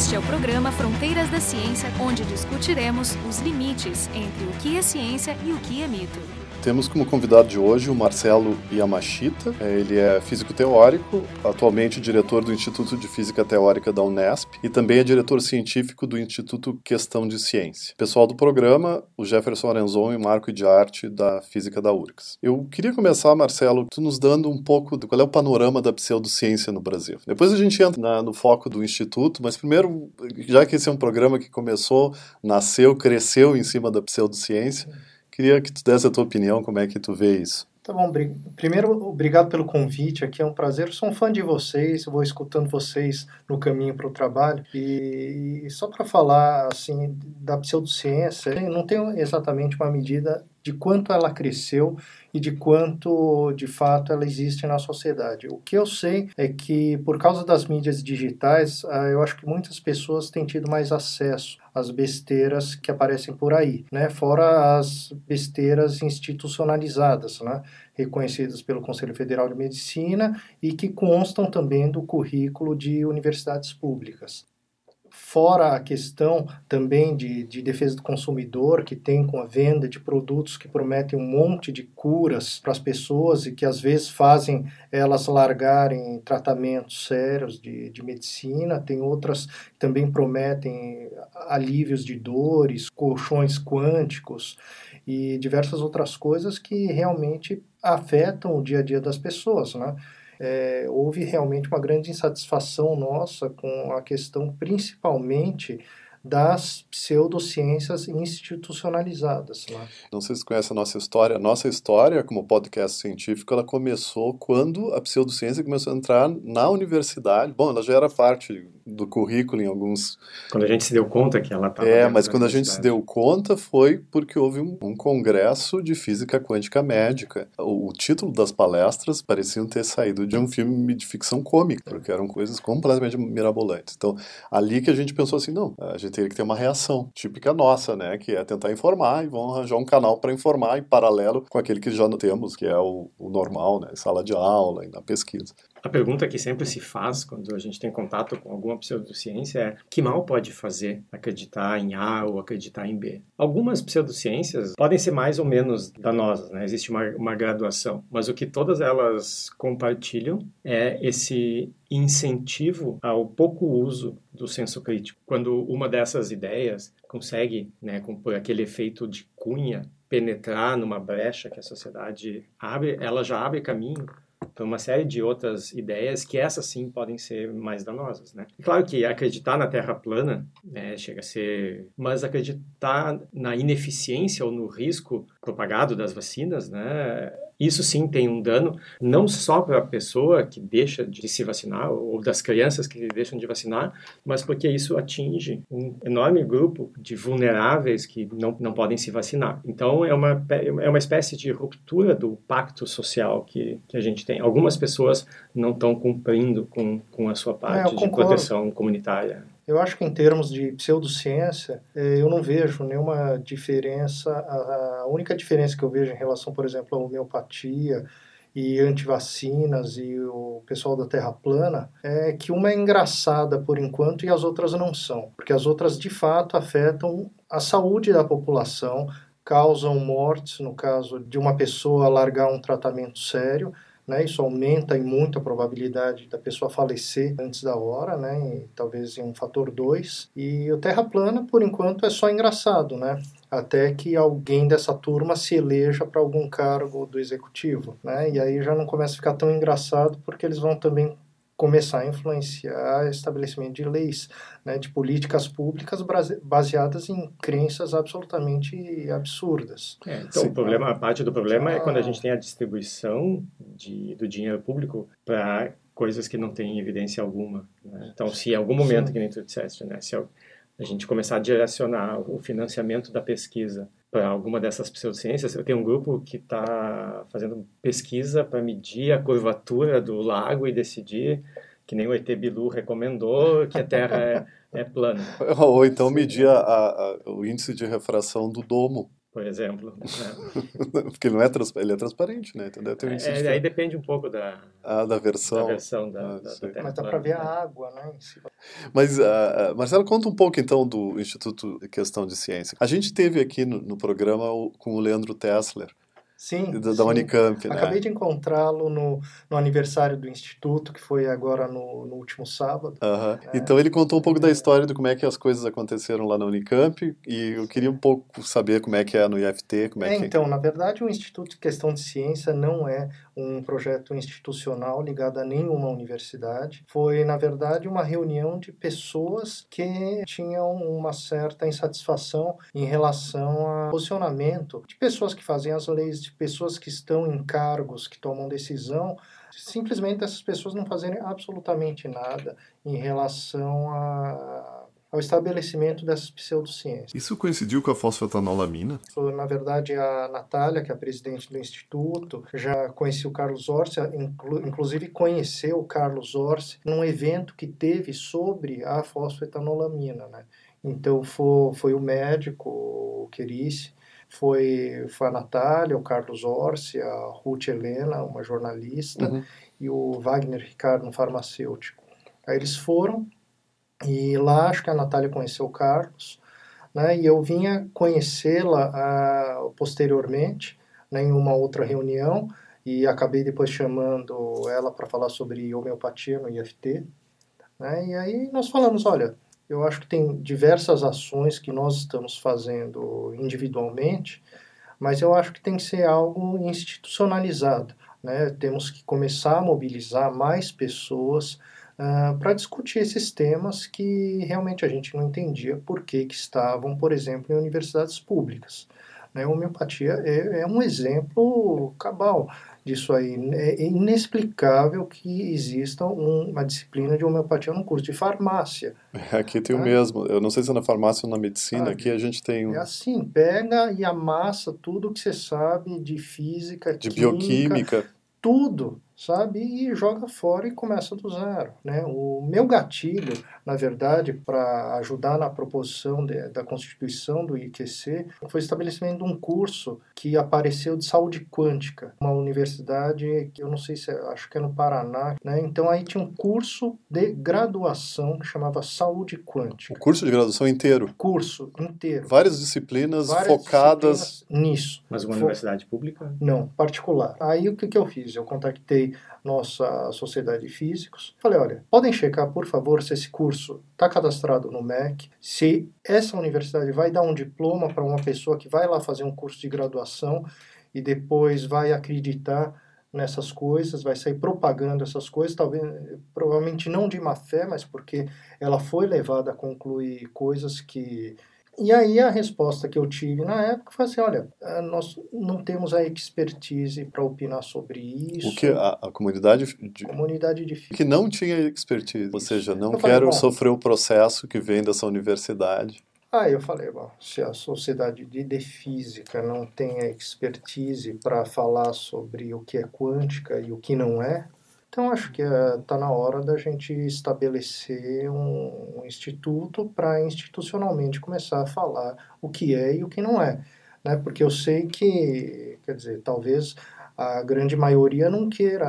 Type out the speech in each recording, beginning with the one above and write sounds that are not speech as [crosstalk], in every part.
Este é o programa Fronteiras da Ciência, onde discutiremos os limites entre o que é ciência e o que é mito. Temos como convidado de hoje o Marcelo Yamashita. É, ele é físico teórico, atualmente diretor do Instituto de Física Teórica da Unesp e também é diretor científico do Instituto Questão de Ciência. Pessoal do programa, o Jefferson Arenzon e Marco de Arte da Física da URGS. Eu queria começar, Marcelo, tu nos dando um pouco de qual é o panorama da pseudociência no Brasil. Depois a gente entra na, no foco do Instituto, mas primeiro, já que esse é um programa que começou, nasceu, cresceu em cima da pseudociência, Queria que tu desse a tua opinião, como é que tu vê isso. Tá bom, primeiro, obrigado pelo convite aqui, é um prazer. Sou um fã de vocês, vou escutando vocês no caminho para o trabalho. E, e só para falar assim da pseudociência, não tenho exatamente uma medida de quanto ela cresceu e de quanto de fato ela existe na sociedade. O que eu sei é que por causa das mídias digitais, ah, eu acho que muitas pessoas têm tido mais acesso às besteiras que aparecem por aí, né? Fora as besteiras institucionalizadas, né? reconhecidas pelo Conselho Federal de Medicina e que constam também do currículo de universidades públicas fora a questão também de, de defesa do consumidor, que tem com a venda de produtos que prometem um monte de curas para as pessoas e que às vezes fazem elas largarem tratamentos sérios de, de medicina, tem outras que também prometem alívios de dores, colchões quânticos e diversas outras coisas que realmente afetam o dia a dia das pessoas, né? É, houve realmente uma grande insatisfação nossa com a questão, principalmente, das pseudociências institucionalizadas. Né? Não sei se você conhece a nossa história. A nossa história, como podcast científico, ela começou quando a pseudociência começou a entrar na universidade. Bom, ela já era parte do currículo em alguns. Quando a gente se deu conta que ela estava. É, mas quando a gente se deu conta foi porque houve um, um congresso de física quântica médica. O, o, título das palestras pareciam ter saído de um filme de ficção cômica, porque eram coisas completamente mirabolantes. Então, ali que a gente pensou assim: não, a gente teria que ter uma reação típica nossa, né? Que é tentar informar e vão arranjar um canal para informar em paralelo com aquele que já temos, que é o, o normal, né? Sala de aula e na pesquisa. A pergunta que sempre se faz quando a gente tem contato com alguma pseudociência é que mal pode fazer acreditar em A ou acreditar em B? Algumas pseudociências podem ser mais ou menos danosas, né? existe uma, uma graduação, mas o que todas elas compartilham é esse incentivo ao pouco uso do senso crítico. Quando uma dessas ideias consegue, né, com, por aquele efeito de cunha, penetrar numa brecha que a sociedade abre, ela já abre caminho uma série de outras ideias que essas sim podem ser mais danosas, né? Claro que acreditar na Terra plana né, chega a ser... Mas acreditar na ineficiência ou no risco propagado das vacinas, né? Isso sim tem um dano, não só para a pessoa que deixa de se vacinar, ou das crianças que deixam de vacinar, mas porque isso atinge um enorme grupo de vulneráveis que não, não podem se vacinar. Então, é uma, é uma espécie de ruptura do pacto social que, que a gente tem. Algumas pessoas não estão cumprindo com, com a sua parte é, de proteção comunitária. Eu acho que em termos de pseudociência, eh, eu não vejo nenhuma diferença. A única diferença que eu vejo em relação, por exemplo, à homeopatia e antivacinas e o pessoal da Terra plana é que uma é engraçada por enquanto e as outras não são, porque as outras de fato afetam a saúde da população, causam mortes no caso de uma pessoa largar um tratamento sério né? Isso aumenta em muito a probabilidade da pessoa falecer antes da hora, né? E, talvez em um fator 2. E o Terra plana, por enquanto, é só engraçado, né? Até que alguém dessa turma se eleja para algum cargo do executivo, né? E aí já não começa a ficar tão engraçado porque eles vão também começar a influenciar o estabelecimento de leis, né, de políticas públicas baseadas em crenças absolutamente absurdas. É, então, Sim. o problema, a parte do problema ah. é quando a gente tem a distribuição de, do dinheiro público para coisas que não têm evidência alguma. Né? Então, se em algum momento, Sim. que nem tu disseste, né, se a gente começar a direcionar o financiamento da pesquisa para alguma dessas pseudociências. Eu tenho um grupo que está fazendo pesquisa para medir a curvatura do lago e decidir, que nem o ET Bilu recomendou, que a Terra é, é plana. [laughs] Ou então medir a, a, o índice de refração do domo por exemplo. Né? [laughs] Porque ele, não é trans... ele é transparente, né? Entendeu? Tem um é, aí depende um pouco da, ah, da versão. Da versão da, ah, da, da Mas dá para ver a água, né? Mas, uh, Marcelo, conta um pouco então do Instituto Questão de Ciência. A gente teve aqui no, no programa o, com o Leandro Tessler, Sim. Da, sim. Unicamp, né? Acabei de encontrá-lo no, no aniversário do Instituto, que foi agora no, no último sábado. É. Então ele contou um pouco da história de como é que as coisas aconteceram lá na Unicamp e eu queria um pouco saber como é que é no IFT, como é, é que... Então, na verdade, o Instituto de Questão de Ciência não é um projeto institucional ligado a nenhuma universidade. Foi, na verdade, uma reunião de pessoas que tinham uma certa insatisfação em relação ao posicionamento de pessoas que fazem as leis, de pessoas que estão em cargos, que tomam decisão, simplesmente essas pessoas não fazerem absolutamente nada em relação a ao estabelecimento dessas pseudociências. Isso coincidiu com a fosfetanolamina? Na verdade, a Natália, que é a presidente do Instituto, já conhecia o Carlos Orsi, inclu inclusive conheceu o Carlos Orsi num evento que teve sobre a fosfetanolamina. Né? Então, foi, foi o médico, o Querice, foi, foi a Natália, o Carlos Orsi, a Ruth Helena, uma jornalista, uhum. e o Wagner Ricardo, um farmacêutico. Aí eles foram, e lá acho que a Natália conheceu o Carlos, né, e eu vinha conhecê-la uh, posteriormente, né, em uma outra reunião, e acabei depois chamando ela para falar sobre homeopatia no IFT. Né, e aí nós falamos, olha, eu acho que tem diversas ações que nós estamos fazendo individualmente, mas eu acho que tem que ser algo institucionalizado. Né? Temos que começar a mobilizar mais pessoas uh, para discutir esses temas que realmente a gente não entendia por que, que estavam, por exemplo, em universidades públicas. Né? A homeopatia é, é um exemplo cabal disso aí. É inexplicável que exista uma disciplina de homeopatia no curso de farmácia. [laughs] Aqui tem o mesmo. Eu não sei se é na farmácia ou na medicina. Aqui a gente tem um... É assim, pega e amassa tudo que você sabe de física, de química, bioquímica. Tudo sabe? E joga fora e começa do zero, né? O meu gatilho, na verdade, para ajudar na proposição de, da constituição do IQC, foi o estabelecimento de um curso que apareceu de saúde quântica, uma universidade que eu não sei se é, acho que é no Paraná, né? Então aí tinha um curso de graduação que chamava saúde quântica. O curso de graduação inteiro. Curso inteiro. Várias disciplinas Várias focadas disciplinas nisso. Mas uma universidade pública? Não, particular. Aí o que, que eu fiz? Eu contactei nossa sociedade de físicos. Falei, olha, podem checar, por favor, se esse curso está cadastrado no MEC, se essa universidade vai dar um diploma para uma pessoa que vai lá fazer um curso de graduação e depois vai acreditar nessas coisas, vai sair propagando essas coisas, talvez, provavelmente não de má fé, mas porque ela foi levada a concluir coisas que e aí a resposta que eu tive na época foi assim, olha, eh, nós não temos a expertise para opinar sobre isso. O que a, a comunidade de, comunidade de que não tinha expertise, ou seja, não eu quero falei, sofrer o processo que vem dessa universidade. Aí eu falei, bom, se a sociedade de, de física não tem a expertise para falar sobre o que é quântica e o que não é, então, acho que está eh, na hora da gente estabelecer um, um instituto para institucionalmente começar a falar o que é e o que não é. Né? Porque eu sei que, quer dizer, talvez a grande maioria não queira,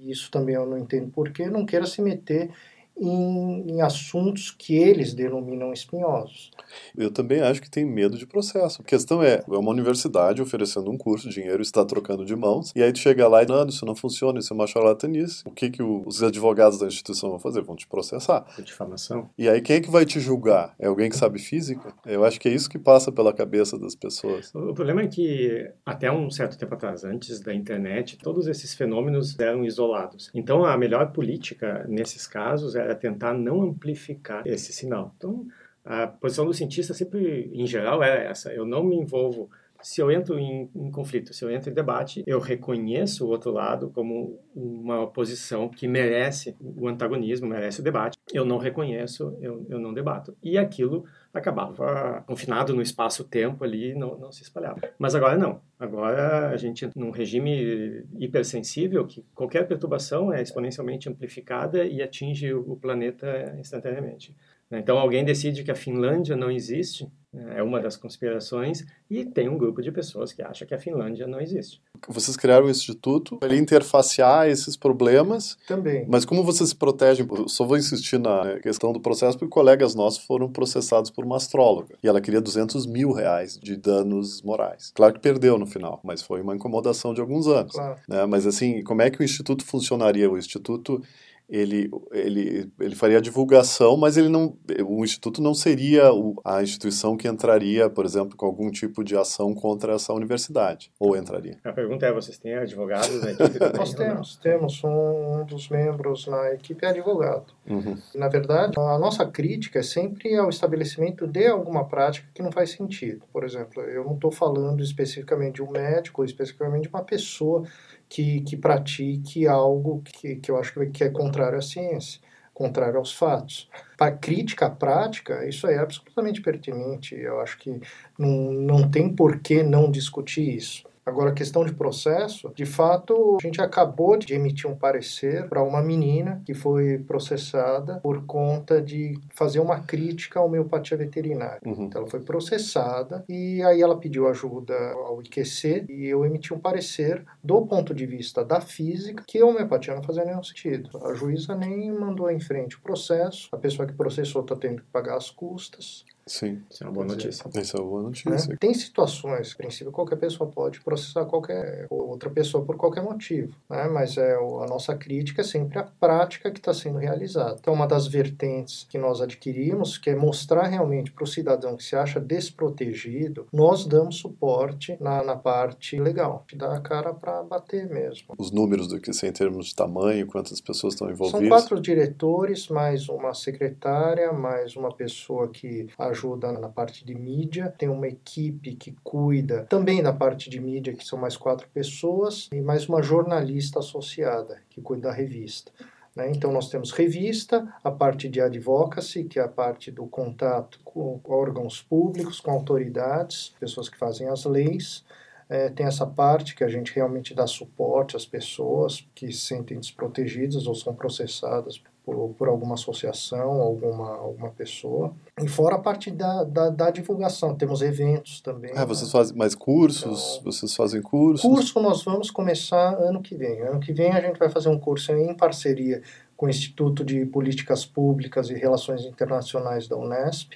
isso também eu não entendo porquê, não queira se meter em, em, assuntos que eles denominam espinhosos. Eu também acho que tem medo de processo. A questão é, é uma universidade oferecendo um curso, dinheiro está trocando de mãos, e aí tu chega lá e, não, isso não funciona, isso é uma charlatanice. O que que os advogados da instituição vão fazer? Vão te processar. Difamação. E aí quem é que vai te julgar? É alguém que sabe física? Eu acho que é isso que passa pela cabeça das pessoas. O problema é que até um certo tempo atrás, antes da internet, todos esses fenômenos eram isolados. Então a melhor política nesses casos é era tentar não amplificar esse sinal. Então, a posição do cientista sempre, em geral, é essa: eu não me envolvo. Se eu entro em, em, conflito, se eu entro em debate, eu reconheço o outro lado como uma posição que merece o antagonismo, merece o debate. Eu não reconheço, eu, eu não debato. E aquilo acabava confinado no espaço-tempo ali, não, não se espalhava. Mas agora não. Agora a gente num regime hipersensível que qualquer perturbação é exponencialmente amplificada e atinge o planeta instantaneamente. Então alguém decide que a Finlândia não existe, é uma das conspirações, e tem um grupo de pessoas que acha que a Finlândia não existe. Vocês criaram o instituto para interfacear esses problemas. Também. Mas como vocês se protegem? Eu só vou insistir na questão do processo, porque colegas nossos foram processados por uma astróloga. E ela queria 200 mil reais de danos morais. Claro que perdeu no final, mas foi uma incomodação de alguns anos. Claro. Né? Mas assim, como é que o instituto funcionaria? O instituto ele, ele, ele faria a divulgação, mas ele não, o instituto não seria a instituição que entraria, por exemplo, com algum tipo de ação contra essa universidade, ou entraria? A pergunta é, vocês têm advogados na equipe? [laughs] Nós temos, temos um, um, dos membros na equipe é advogado. Uhum. Na verdade, a nossa crítica é sempre ao estabelecimento de alguma prática que não faz sentido. Por exemplo, eu não estou falando especificamente de um médico, ou especificamente de uma pessoa que, que pratique algo que, que eu acho que é contrário à ciência, contrário aos fatos. Para crítica prática, isso é absolutamente pertinente. Eu acho que não, não tem por que não discutir isso. Agora, questão de processo, de fato, a gente acabou de emitir um parecer para uma menina que foi processada por conta de fazer uma crítica à homeopatia veterinária. Uhum. Então, ela foi processada e aí ela pediu ajuda ao IQC e eu emiti um parecer do ponto de vista da física que a homeopatia não fazia nenhum sentido. A juíza nem mandou em frente o processo, a pessoa que processou está tendo que pagar as custas. Sim. Isso é uma boa notícia. Isso é uma boa notícia. Né? Tem situações, em princípio, qualquer pessoa pode processar qualquer outra pessoa por qualquer motivo, né? mas é a nossa crítica é sempre a prática que está sendo realizada. Então, uma das vertentes que nós adquirimos, que é mostrar realmente para o cidadão que se acha desprotegido, nós damos suporte na, na parte legal, que dá a cara para bater mesmo. Os números do que em termos de tamanho, quantas pessoas estão envolvidas? São quatro diretores, mais uma secretária, mais uma pessoa que ajuda na parte de mídia, tem uma equipe que cuida também da parte de mídia, que são mais quatro pessoas, e mais uma jornalista associada, que cuida da revista. Né? Então, nós temos revista, a parte de advocacy, que é a parte do contato com órgãos públicos, com autoridades, pessoas que fazem as leis. É, tem essa parte que a gente realmente dá suporte às pessoas que se sentem desprotegidas ou são processadas por, por, alguma associação, alguma, alguma pessoa. E fora a parte da, da, da divulgação, temos eventos também. Ah, vocês né? fazem mais cursos? Então, vocês fazem cursos? Curso nós vamos começar ano que vem. Ano que vem a gente vai fazer um curso em parceria com o Instituto de Políticas Públicas e Relações Internacionais da Unesp,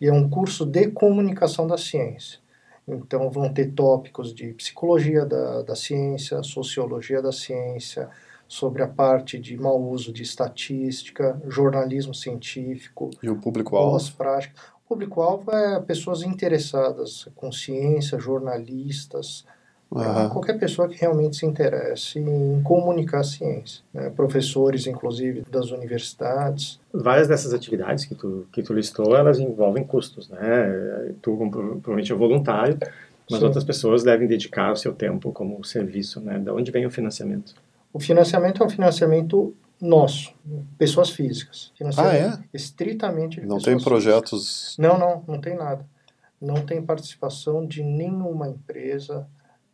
e é um curso de comunicação da ciência. Então vão ter tópicos de psicologia da, da ciência, sociologia da ciência, sobre a parte de mau uso de estatística, jornalismo científico. E o público-alvo? O público-alvo é pessoas interessadas com ciência, jornalistas, uhum. qualquer pessoa que realmente se interesse em comunicar a ciência. Né? Professores, inclusive, das universidades. Várias dessas atividades que tu, que tu listou, elas envolvem custos, né? Tu, provavelmente, é voluntário, mas Sim. outras pessoas devem dedicar o seu tempo como serviço, né? De onde vem o financiamento? O financiamento é um financiamento nosso, pessoas físicas. Ah, é? Estritamente Não tem projetos. Físicas. Não, não, não tem nada. Não tem participação de nenhuma empresa,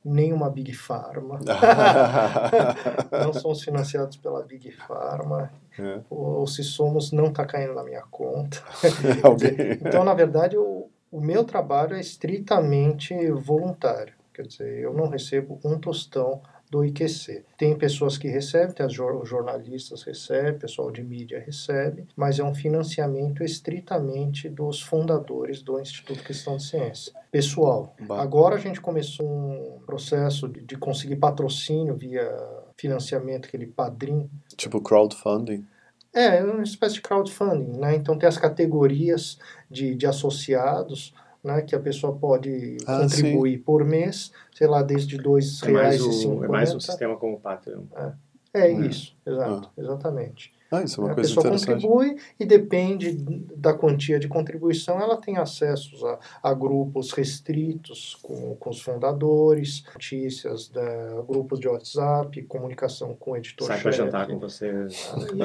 nenhuma Big Pharma. [laughs] não somos financiados pela Big Pharma. É. Ou, ou, se somos, não está caindo na minha conta. [laughs] então, na verdade, o, o meu trabalho é estritamente voluntário. Quer dizer, eu não recebo um tostão do IQC. Tem pessoas que recebem, tem os jornalistas recebem, pessoal de mídia recebe, mas é um financiamento estritamente dos fundadores do Instituto Questão de Ciência. Pessoal, agora a gente começou um processo de, de conseguir patrocínio via financiamento, aquele padrinho. Tipo crowdfunding? É, é uma espécie de crowdfunding, né? Então tem as categorias de, de associados, né, que a pessoa pode ah, contribuir sim. por mês, sei lá, desde dois é reais e cinquenta. É mais um sistema como o Patreon. É, é, é. isso, exato, ah. exatamente. Ah, isso é uma a coisa pessoa contribui e depende da quantia de contribuição, ela tem acesso a, a grupos restritos com, com, os fundadores, notícias, da, grupos de WhatsApp, comunicação com o editor Sai para jantar com você. Ah,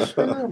isso é.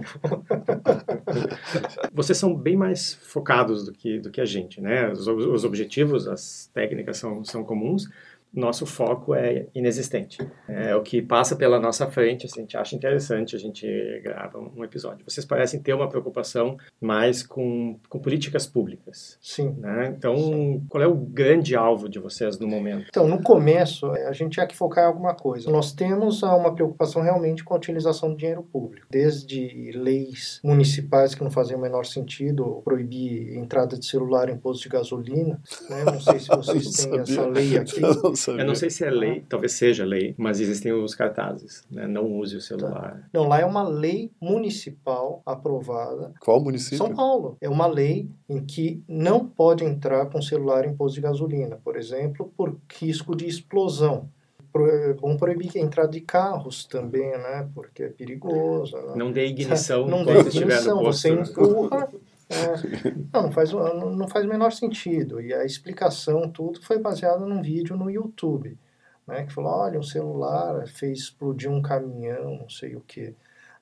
[laughs] Vocês são bem mais focados do que, do que a gente, né? Os, os objetivos, as técnicas são, são comuns, nosso foco é inexistente. É o que passa pela nossa frente, se a gente acha interessante, a gente grava um episódio. Vocês parecem ter uma preocupação mais com, com políticas públicas. Sim. Né? Então, Sim. qual é o grande alvo de vocês no momento? Então, no começo, a gente tinha que focar em alguma coisa. Nós temos uma preocupação realmente com a utilização do dinheiro público, desde leis municipais que não fazem o menor sentido, proibir entrada de celular em posto de gasolina. Né? Não sei se [laughs] vocês têm essa lei [laughs] aqui. Eu não, sabia. Eu não sei se é lei, talvez seja lei, mas existem os cartazes. Né? Não use o celular. Não, lá é uma lei municipal aprovada. Qual município? São Paulo. É uma lei em que não pode entrar com celular em posto de gasolina, por exemplo, por risco de explosão. Vamos proibir a entrada de carros também, né? Porque é perigoso. né? Não dê ignição não quando dê estiver ignição, no posto. você empurra. É. não, não faz, não, faz o menor sentido. E a explicação, tudo, foi baseada num vídeo no YouTube, né? Que falou, olha, um celular fez explodir um caminhão, não sei o quê.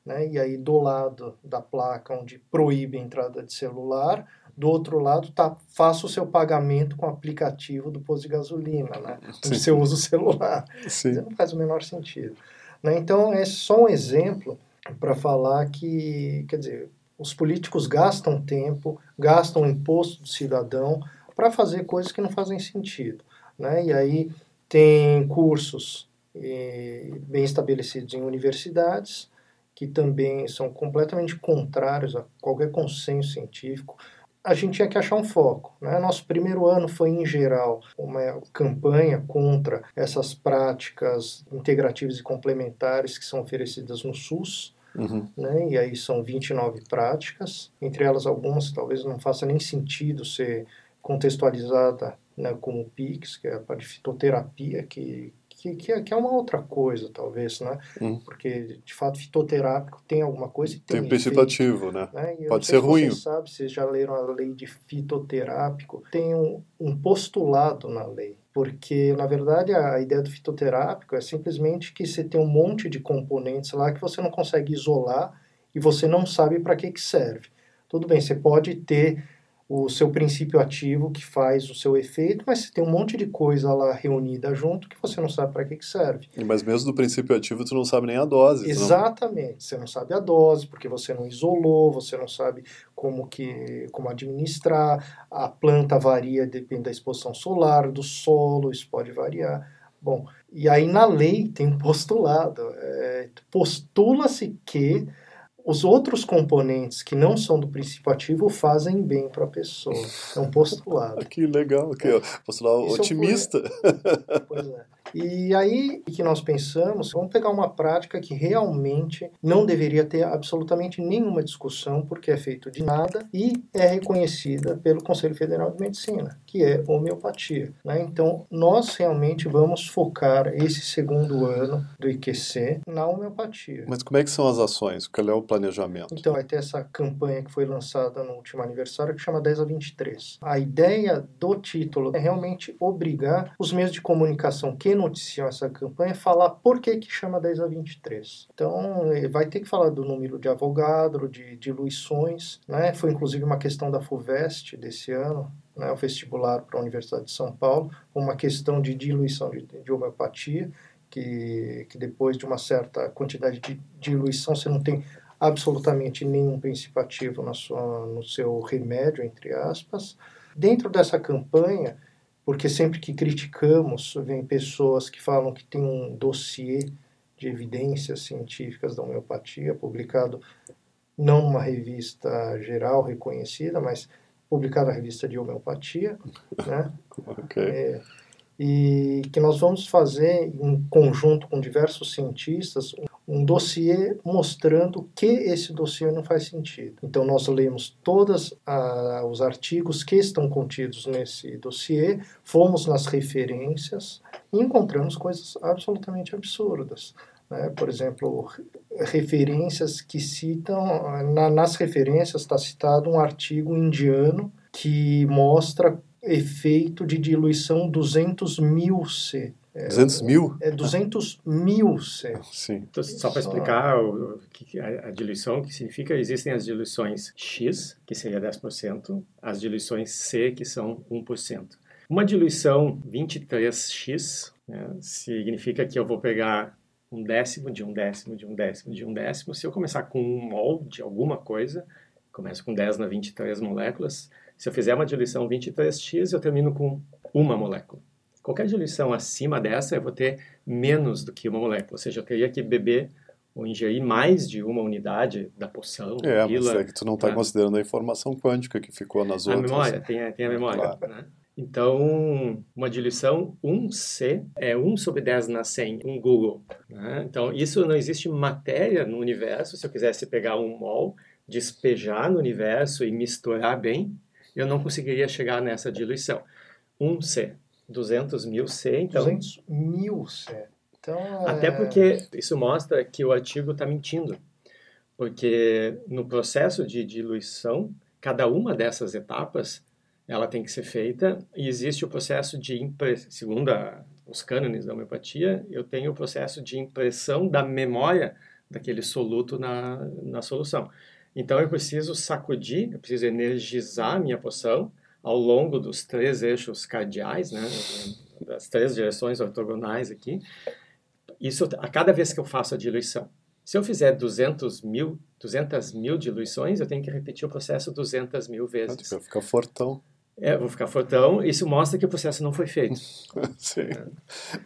Né? E aí, do lado da placa onde proíbe a entrada de celular, do outro lado tá faça o seu pagamento com o aplicativo do posto de gasolina, né? [laughs] Onde você usa o celular. Sim. Não faz o menor sentido. Né? Então, é só um exemplo para falar que, quer dizer, os políticos gastam tempo, gastam imposto do cidadão para fazer coisas que não fazem sentido. Né? E aí tem cursos eh, bem estabelecidos em universidades, que também são completamente contrários a qualquer consenso científico. A gente tinha que achar um foco. Né? Nosso primeiro ano foi, em geral, uma campanha contra essas práticas integrativas e complementares que são oferecidas no SUS. Uhum. Né? E aí são 29 práticas, entre elas algumas talvez não faça nem sentido ser contextualizada né, como o PIX, que é a parte de fitoterapia, que, que, que, é, que é uma outra coisa, talvez, né? Uhum. Porque, de fato, fitoterápico tem alguma coisa e tem, Tem um princípio efeito, ativo, né? né? Pode ser se ruim. Vocês sabem, vocês já leram a lei de fitoterápico, tem um, um postulado na lei. Porque, na verdade, a ideia do fitoterápico é simplesmente que você tem um monte de componentes lá que você não consegue isolar e você não sabe para que, que serve. Tudo bem, você pode ter o seu princípio ativo que faz o seu efeito, mas você tem um monte de coisa lá reunida junto que você não sabe para que, que serve. Mas mesmo do princípio ativo, tu não sabe nem a dose. Exatamente. Você não sabe a dose, porque você não isolou, você não sabe como que como administrar. A planta varia, depende da exposição solar, do solo, isso pode variar. Bom, e aí na lei tem um [laughs] postulado. É, Postula-se que os outros componentes que não são do princípio ativo fazem bem para a pessoa. É um postulado. [laughs] Ah, que legal, que é. postulado Isso otimista. [laughs] Pois é. E aí o que nós pensamos, vamos pegar uma prática que realmente não deveria ter absolutamente nenhuma discussão, porque é feito de nada e é reconhecida pelo Conselho Federal de Medicina, que é homeopatia. Né? Então, nós realmente vamos focar esse segundo ano do IQC na homeopatia. Mas como é que são as ações? Qual é o planejamento? Então, vai ter essa campanha que foi lançada no último aniversário, que chama 10 a 23. A ideia do título é realmente obrigar os meios de comunicação que noticiam essa campanha a falar por que, que chama 10 a 23. Então, eh, vai ter que falar do número de Avogadro, de diluições, né? Foi inclusive uma questão da FUVEST desse ano, né, o vestibular para a Universidade de São Paulo, uma questão de diluição de, de homeopatia, que, que depois de uma certa quantidade de diluição você não tem absolutamente nenhum princípio ativo na sua, no seu remédio, entre aspas. Dentro dessa campanha, porque sempre que criticamos, vem pessoas que falam que tem um dossiê de evidências científicas da homeopatia, publicado não numa revista geral reconhecida, mas publicado na revista de homeopatia, [laughs] né? Ok. É, e que nós vamos fazer em conjunto com diversos cientistas um dossiê mostrando que esse dossiê não faz sentido. Então nós lemos todos ah, os artigos que estão contidos nesse dossiê, fomos nas referências e encontramos coisas absolutamente absurdas. Né? Por exemplo, referências que citam, na, nas referências está citado um artigo indiano que mostra efeito de diluição 200 mil C. 200 mil? É 200 mil C. Sim. Então, só para explicar o, que a, a diluição, o que significa, existem as diluições X, que seria 10%, as diluições C, que são 1%. Uma diluição 23x Né? Significa que eu vou pegar um décimo de um décimo de um décimo de um décimo. Se eu começar com um mol de alguma coisa, começo com 10 na 23 moléculas. Se eu fizer uma diluição 23x, eu termino com uma molécula. Qualquer diluição acima dessa, eu vou ter menos do que uma molécula. Ou seja, eu teria que beber ou ingerir mais de uma unidade da poção. É, pílula, mas é que tu não está né? considerando a informação quântica que ficou nas a outras. A memória, tem, tem a memória. Claro. Né? Então, uma diluição 1C é 1 sobre 10 na 100, um Google. Né? Então, isso não existe matéria no universo. Se eu quisesse pegar um mol, despejar no universo e misturar bem, eu não conseguiria chegar nessa diluição. 1C, 200 mil C, então... 200 mil C. Então, é... Até porque isso mostra que o artigo está mentindo. Porque no processo de diluição, cada uma dessas etapas ela tem que ser feita e existe o processo de impressão, segundo a, os cânones da homeopatia, eu tenho o processo de impressão da memória daquele soluto na, na solução. Então eu preciso sacudir, eu preciso energizar a minha poção ao longo dos três eixos cardeais, né, das três direções ortogonais aqui. Isso a cada vez que eu faço a diluição. Se eu fizer 200 mil, 200 mil diluições, eu tenho que repetir o processo 200 mil vezes. Vai ficar fortão. É, vou ficar fortão. Isso mostra que o processo não foi feito. [laughs] Sim.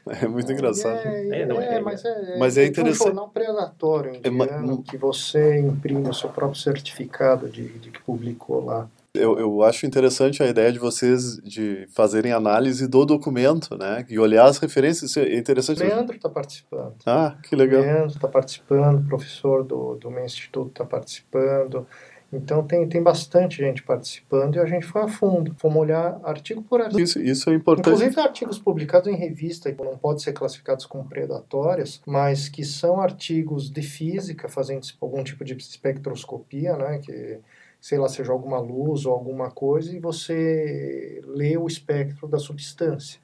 É, é muito engraçado. É, é, não, é, é mas é, mas é interessante. um jornal predatório indiano que você imprime o seu próprio certificado de, de que publicou lá. Eu, eu acho interessante a ideia de vocês de fazerem análise do documento, né? E olhar as referências. É interessante. Leandro está participando. Ah, que legal. Leandro está participando, professor do, do meu instituto está participando. Então tem, tem bastante gente participando e a gente foi a fundo, fomos olhar artigo por artigo. Isso, isso é importante. Inclusive artigos publicados em revista que não podem ser classificados como predatórias, mas que são artigos de física, fazendo algum tipo de espectroscopia, né, que sei lá, seja alguma luz ou alguma coisa, e você lê o espectro da substância.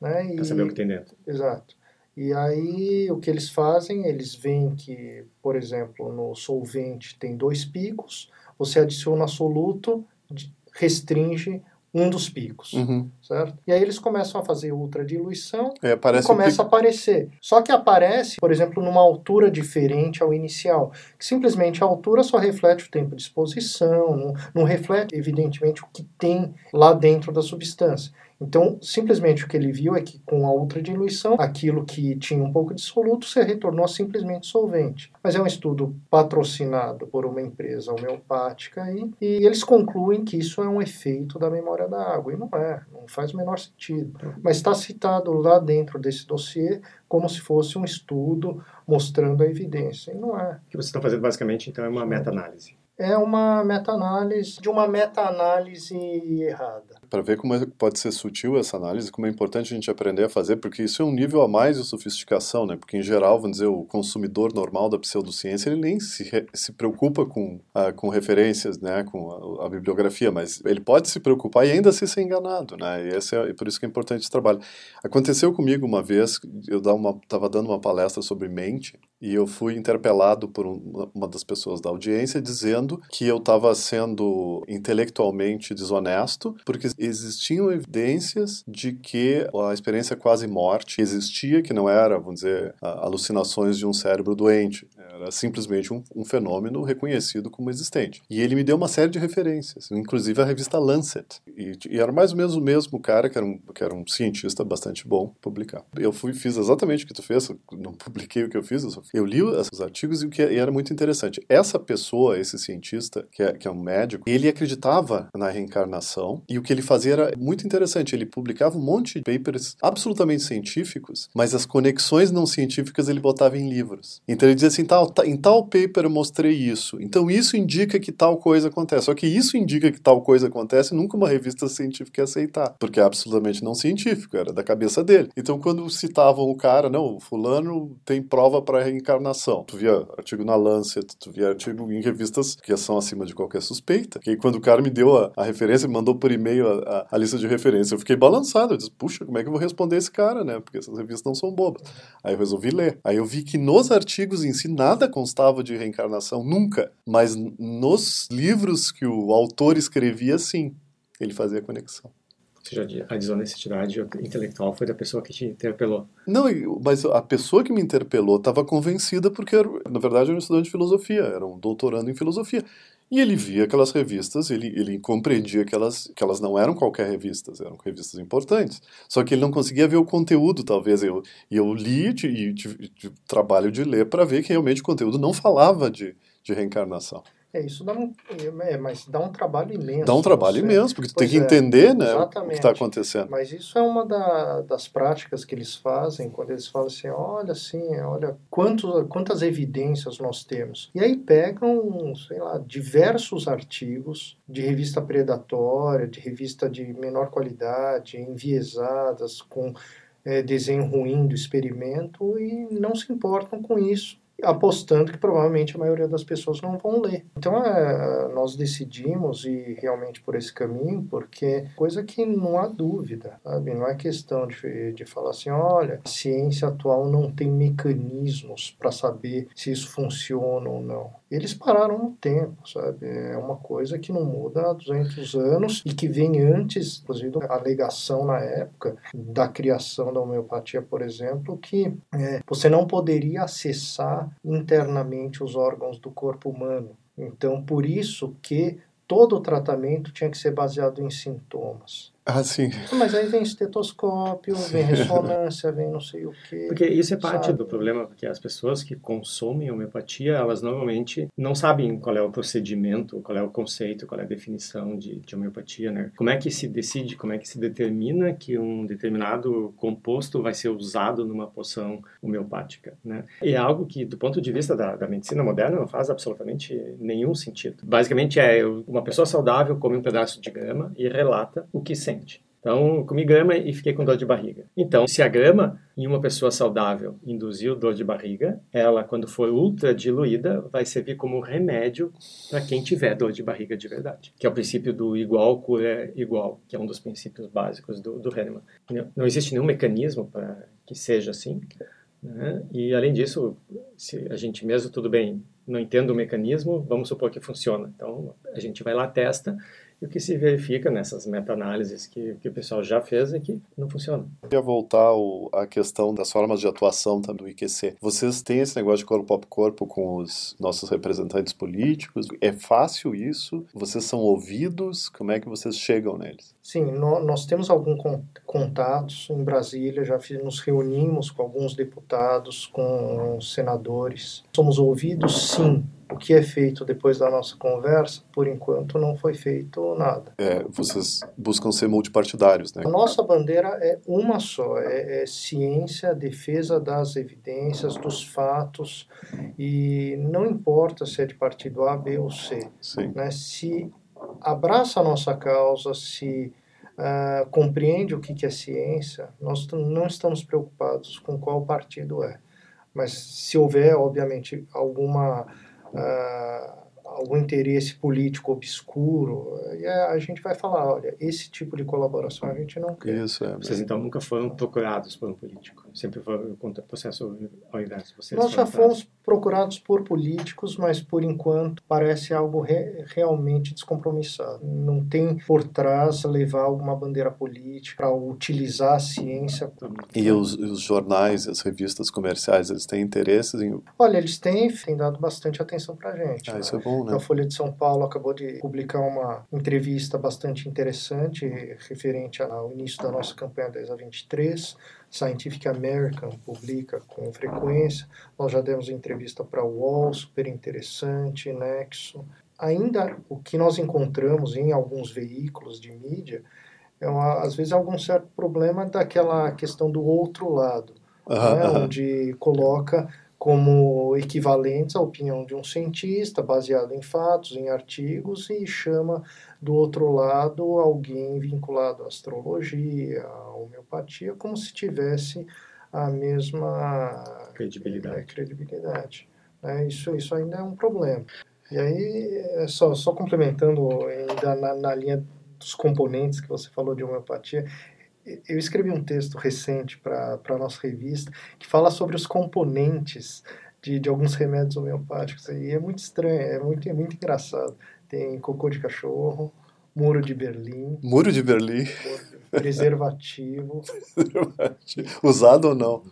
Né? Para saber o que tem dentro. Exato. E aí o que eles fazem, eles veem que, por exemplo, no solvente tem dois picos, você adiciona soluto, restringe um dos picos, uhum. certo? E aí eles começam a fazer ultradiluição é, e começa a aparecer. Só que aparece, por exemplo, numa altura diferente ao inicial, que simplesmente a altura só reflete o tempo de exposição, não, não reflete, evidentemente, o que tem lá dentro da substância. Então, simplesmente o que ele viu é que com a ultradiluição, aquilo que tinha um pouco de soluto se retornou simplesmente solvente. Mas é um estudo patrocinado por uma empresa homeopática aí, e eles concluem que isso é um efeito da memória da água. E não é, não faz o menor sentido. Mas está citado lá dentro desse dossiê como se fosse um estudo mostrando a evidência. E não é. O que vocês estão fazendo basicamente, então, é uma meta-análise é uma meta-análise de uma meta-análise errada. Para ver como é, pode ser sutil essa análise, como é importante a gente aprender a fazer, porque isso é um nível a mais de sofisticação, né? Porque em geral, vamos dizer, o consumidor normal da pseudociência ele nem se, se preocupa com, uh, com referências, né? Com a, a, bibliografia, mas ele pode se preocupar e ainda assim ser enganado, né? E esse é, por isso que é importante esse trabalho. Aconteceu comigo uma vez, eu estava dando uma palestra sobre mente e eu fui interpelado por um, uma das pessoas da audiência dizendo que eu estava sendo intelectualmente desonesto porque existiam evidências de que a experiência quase morte existia, que não era, vamos dizer, alucinações de um cérebro doente, era simplesmente um, um fenômeno reconhecido como existente. E ele me deu uma série de referências, inclusive a revista Lancet. E, e era mais ou menos o mesmo cara, que era um, que era um cientista bastante bom, publicar. Eu fui, fiz exatamente o que tu fez, não [laughs] publiquei o que eu fiz, eu só eu li esses artigos e o que era muito interessante. Essa pessoa, esse cientista, que é, que é um médico, ele acreditava na reencarnação e o que ele fazia era muito interessante. Ele publicava um monte de papers absolutamente científicos, mas as conexões não científicas ele botava em livros. Então ele dizia assim: tal, em tal paper eu mostrei isso. Então isso indica que tal coisa acontece. Só que isso indica que tal coisa acontece, nunca uma revista científica ia aceitar, porque é absolutamente não científico, era da cabeça dele. Então quando citavam o cara, não, o fulano tem prova para reencarnação. Tu via artigo na Lancet, tu via artigo em revistas que são acima de qualquer suspeita. Aí, quando o cara me deu a, a referência, me mandou por e-mail a, a, a, lista de referência, eu fiquei balançado. Eu disse, puxa, como é que eu vou responder esse cara, né? Porque essas revistas não são bobas. Aí eu resolvi ler. Aí eu vi que nos artigos em si nada constava de reencarnação, nunca. Mas nos livros que o autor escrevia, sim, ele fazia conexão. Ou seja, a desonestidade intelectual foi da pessoa que te interpelou. Não, mas a pessoa que me interpelou estava convencida porque, na verdade, era um estudante de filosofia, era um doutorando em filosofia. E ele via aquelas revistas, ele, ele compreendia que elas, que elas não eram qualquer revistas, eram revistas importantes. Só que ele não conseguia ver o conteúdo, talvez. Eu, e eu li e trabalho de ler para ver que realmente o conteúdo não falava de, de reencarnação. É, isso dá um, é, mas dá um trabalho imenso. Dá um trabalho você. imenso, porque tu tem que é, entender né, o que está acontecendo. Mas isso é uma da, das práticas que eles fazem, quando eles falam assim, olha assim, olha quantos, quantas evidências nós temos. E aí pegam, sei lá, diversos artigos de revista predatória, de revista de menor qualidade, enviesadas, com é, desenho ruim do experimento, e não se importam com isso apostando que provavelmente a maioria das pessoas não vão ler. Então é, nós decidimos ir realmente por esse caminho, porque coisa que não há dúvida, sabe? Não é questão de, de falar assim, olha, a ciência atual não tem mecanismos para saber se isso funciona ou não. Eles pararam no tempo, sabe? É uma coisa que não muda há 200 anos e que vem antes, inclusive a alegação na época da criação da homeopatia, por exemplo, que é, você não poderia acessar internamente os órgãos do corpo humano. Então, por isso que todo o tratamento tinha que ser baseado em sintomas. Ah, sim. Mas aí vem estetoscópio, vem ressonância, vem não sei o quê. Porque isso é parte sabe? do problema, porque as pessoas que consomem homeopatia, elas normalmente não sabem qual é o procedimento, qual é o conceito, qual é a definição de, de homeopatia, né? Como é que se decide, como é que se determina que um determinado composto vai ser usado numa poção homeopática, né? E é algo que, do ponto de vista da, da medicina moderna, não faz absolutamente nenhum sentido. Basicamente é uma pessoa saudável come um pedaço de grama e relata o que sente. Então, comi grama e fiquei com dor de barriga. Então, se a grama em uma pessoa saudável induziu dor de barriga, ela, quando for ultra diluída, vai servir como remédio para quem tiver dor de barriga de verdade, que é o princípio do igual cura igual, que é um dos princípios básicos do, do Hahnemann. Não existe nenhum mecanismo para que seja assim. Né? E, além disso, se a gente mesmo, tudo bem, não entende o mecanismo, vamos supor que funciona. Então, a gente vai lá, testa e o que se verifica nessas meta-análises que, que o pessoal já fez é que não funciona. Eu queria voltar à questão das formas de atuação do IQC. Vocês têm esse negócio de corpo a corpo com os nossos representantes políticos? É fácil isso? Vocês são ouvidos? Como é que vocês chegam neles? Sim, nós temos alguns contatos em Brasília, já nos reunimos com alguns deputados, com senadores. Somos ouvidos, sim, o que é feito depois da nossa conversa, por enquanto não foi feito nada. É, vocês buscam ser multipartidários, né? A nossa bandeira é uma só, é, é ciência, defesa das evidências, dos fatos, e não importa se é de partido A, B ou C. Sim. Né? Se abraça a nossa causa, se uh, compreende o que, que é ciência, nós não estamos preocupados com qual partido é. Mas se houver, obviamente, alguma uh, algum interesse político obscuro, e a gente vai falar, olha, esse tipo de colaboração a gente não quer. Isso, é. Vocês então nunca foram procurados por um político? Sempre o processo ao inverso? Vocês Nós já fomos procurados por políticos, mas por enquanto parece algo re realmente descompromissado. Não tem por trás levar alguma bandeira política para utilizar a ciência. E os, os jornais, as revistas comerciais, eles têm interesses em... Olha, eles têm, têm dado bastante atenção para a gente. Ah, né? isso é bom, né? A Folha de São Paulo acabou de publicar uma entrevista bastante interessante referente ao início da nossa campanha 10 a 23. Scientific American publica com frequência. Nós já demos entrevista para o UOL, super interessante, Nexo. Ainda o que nós encontramos em alguns veículos de mídia é uma, às vezes algum certo problema daquela questão do outro lado, né, onde coloca como equivalentes à opinião de um cientista, baseado em fatos, em artigos, e chama do outro lado alguém vinculado à astrologia, à homeopatia, como se tivesse a mesma credibilidade. É, credibilidade. É, isso, isso ainda é um problema. E aí, é só, só complementando ainda na, na linha dos componentes que você falou de homeopatia, eu escrevi um texto recente para a nossa revista que fala sobre os componentes de, de alguns remédios homeopáticos. E é muito estranho, é muito, é muito engraçado. Tem cocô de cachorro, Muro de Berlim. Muro de Berlim. Preservativo. [laughs] usado ou não?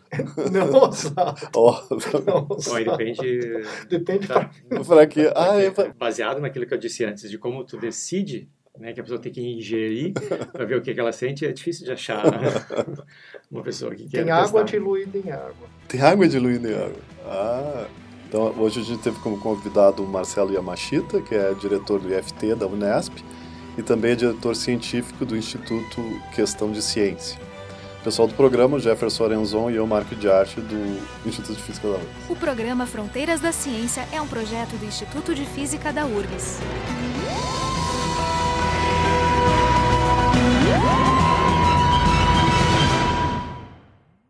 Não [laughs] usado. Oh, Não usado. Oi, depende. Depende Tá. para que ah, é Baseado naquilo que eu disse antes, de como tu decide, né, que a pessoa tem que ingerir [laughs] para ver o que, que ela sente, é difícil de achar [laughs] uma pessoa que quer Tem água testar. diluída em água. tem água diluída em água. Ah. Então, hoje a gente teve como convidado o Marcelo Yamashita, que é diretor do IFT da Unesp e também é diretor científico do Instituto Questão de Ciência. O pessoal do programa, Jefferson Arenzon e eu, Marco de Arte, do Instituto de Física da UFRGS. O programa Fronteiras da Ciência é um projeto do Instituto de Física da URGS.